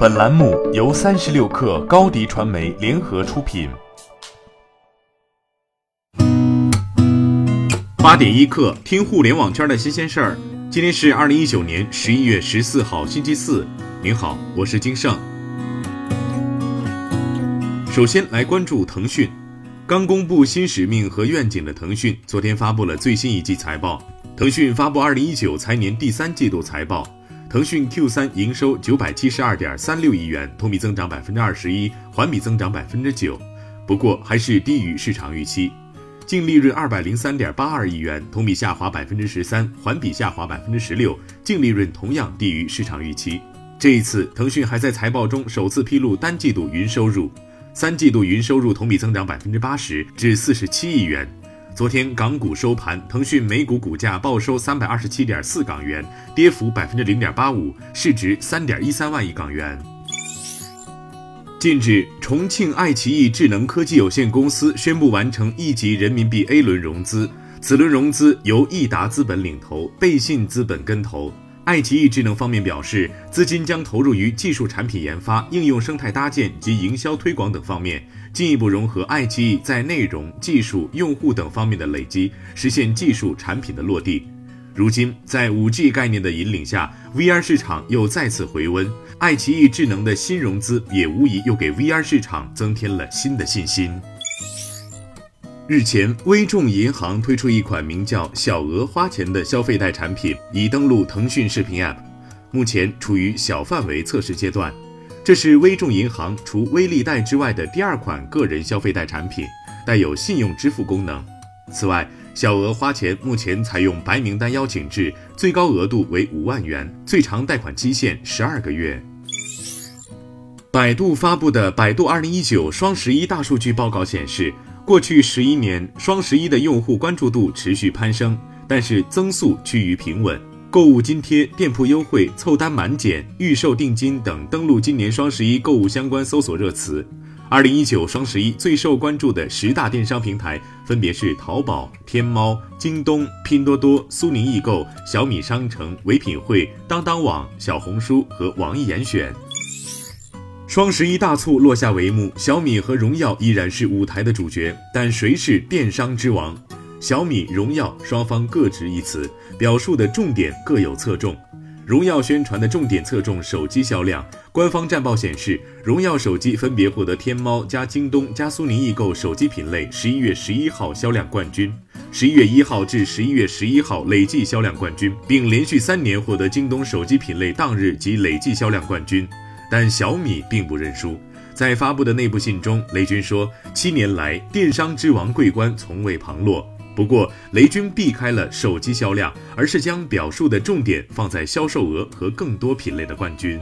本栏目由三十六氪高低传媒联合出品。八点一刻，听互联网圈的新鲜事儿。今天是二零一九年十一月十四号，星期四。您好，我是金盛。首先来关注腾讯，刚公布新使命和愿景的腾讯，昨天发布了最新一季财报。腾讯发布二零一九财年第三季度财报。腾讯 Q 三营收九百七十二点三六亿元，同比增长百分之二十一，环比增长百分之九，不过还是低于市场预期。净利润二百零三点八二亿元，同比下滑百分之十三，环比下滑百分之十六，净利润同样低于市场预期。这一次，腾讯还在财报中首次披露单季度云收入，三季度云收入同比增长百分之八十，至四十七亿元。昨天港股收盘，腾讯每股股价报收三百二十七点四港元，跌幅百分之零点八五，市值三点一三万亿港元。近日，重庆爱奇艺智能科技有限公司宣布完成一级人民币 A 轮融资，此轮融资由易达资本领投，贝信资本跟投。爱奇艺智能方面表示，资金将投入于技术产品研发、应用生态搭建及营销推广等方面。进一步融合爱奇艺在内容、技术、用户等方面的累积，实现技术产品的落地。如今，在五 G 概念的引领下，VR 市场又再次回温，爱奇艺智能的新融资也无疑又给 VR 市场增添了新的信心。日前，微众银行推出一款名叫“小额花钱”的消费贷产品，已登陆腾讯视频 App，目前处于小范围测试阶段。这是微众银行除微利贷之外的第二款个人消费贷产品，带有信用支付功能。此外，小额花钱目前采用白名单邀请制，最高额度为五万元，最长贷款期限十二个月。百度发布的《百度二零一九双十一大数据报告》显示，过去十一年双十一的用户关注度持续攀升，但是增速趋于平稳。购物津贴、店铺优惠、凑单满减、预售定金等登录今年双十一购物相关搜索热词。二零一九双十一最受关注的十大电商平台分别是淘宝、天猫、京东、拼多多、苏宁易购、小米商城、唯品会、当当网、小红书和网易严选。双十一大促落下帷幕，小米和荣耀依然是舞台的主角，但谁是电商之王？小米、荣耀双方各执一词，表述的重点各有侧重。荣耀宣传的重点侧重手机销量，官方战报显示，荣耀手机分别获得天猫加京东加苏宁易购手机品类十一月十一号销量冠军，十一月一号至十一月十一号累计销量冠军，并连续三年获得京东手机品类当日及累计销量冠军。但小米并不认输，在发布的内部信中，雷军说，七年来电商之王桂冠从未旁落。不过，雷军避开了手机销量，而是将表述的重点放在销售额和更多品类的冠军。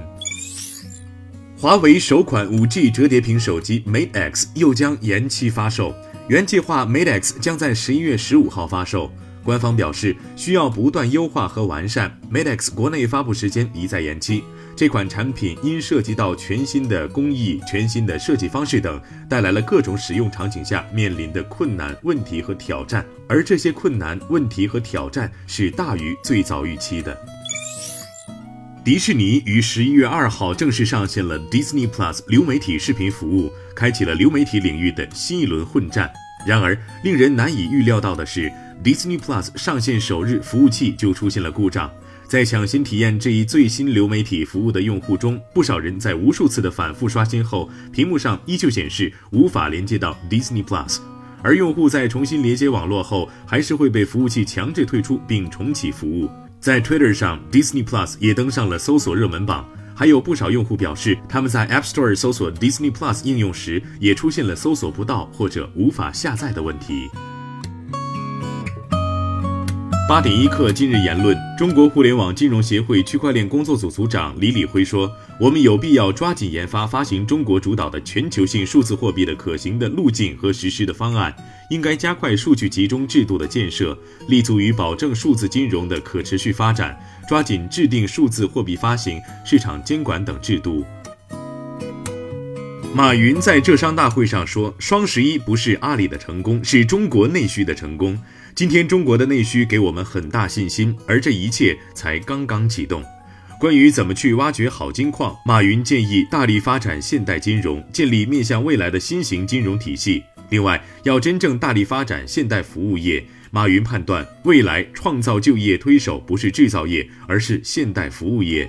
华为首款 5G 折叠屏手机 Mate X 又将延期发售，原计划 Mate X 将在十一月十五号发售，官方表示需要不断优化和完善，Mate X 国内发布时间一再延期。这款产品因涉及到全新的工艺、全新的设计方式等，带来了各种使用场景下面临的困难、问题和挑战，而这些困难、问题和挑战是大于最早预期的。迪士尼于十一月二号正式上线了 Disney Plus 流媒体视频服务，开启了流媒体领域的新一轮混战。然而，令人难以预料到的是，Disney Plus 上线首日，服务器就出现了故障。在抢先体验这一最新流媒体服务的用户中，不少人在无数次的反复刷新后，屏幕上依旧显示无法连接到 Disney Plus。而用户在重新连接网络后，还是会被服务器强制退出并重启服务。在 Twitter 上，Disney Plus 也登上了搜索热门榜，还有不少用户表示，他们在 App Store 搜索 Disney Plus 应用时，也出现了搜索不到或者无法下载的问题。八点一刻，今日言论：中国互联网金融协会区块链工作组组长李李辉说：“我们有必要抓紧研发发行中国主导的全球性数字货币的可行的路径和实施的方案，应该加快数据集中制度的建设，立足于保证数字金融的可持续发展，抓紧制定数字货币发行、市场监管等制度。”马云在浙商大会上说：“双十一不是阿里的成功，是中国内需的成功。今天中国的内需给我们很大信心，而这一切才刚刚启动。关于怎么去挖掘好金矿，马云建议大力发展现代金融，建立面向未来的新型金融体系。另外，要真正大力发展现代服务业。马云判断，未来创造就业推手不是制造业，而是现代服务业。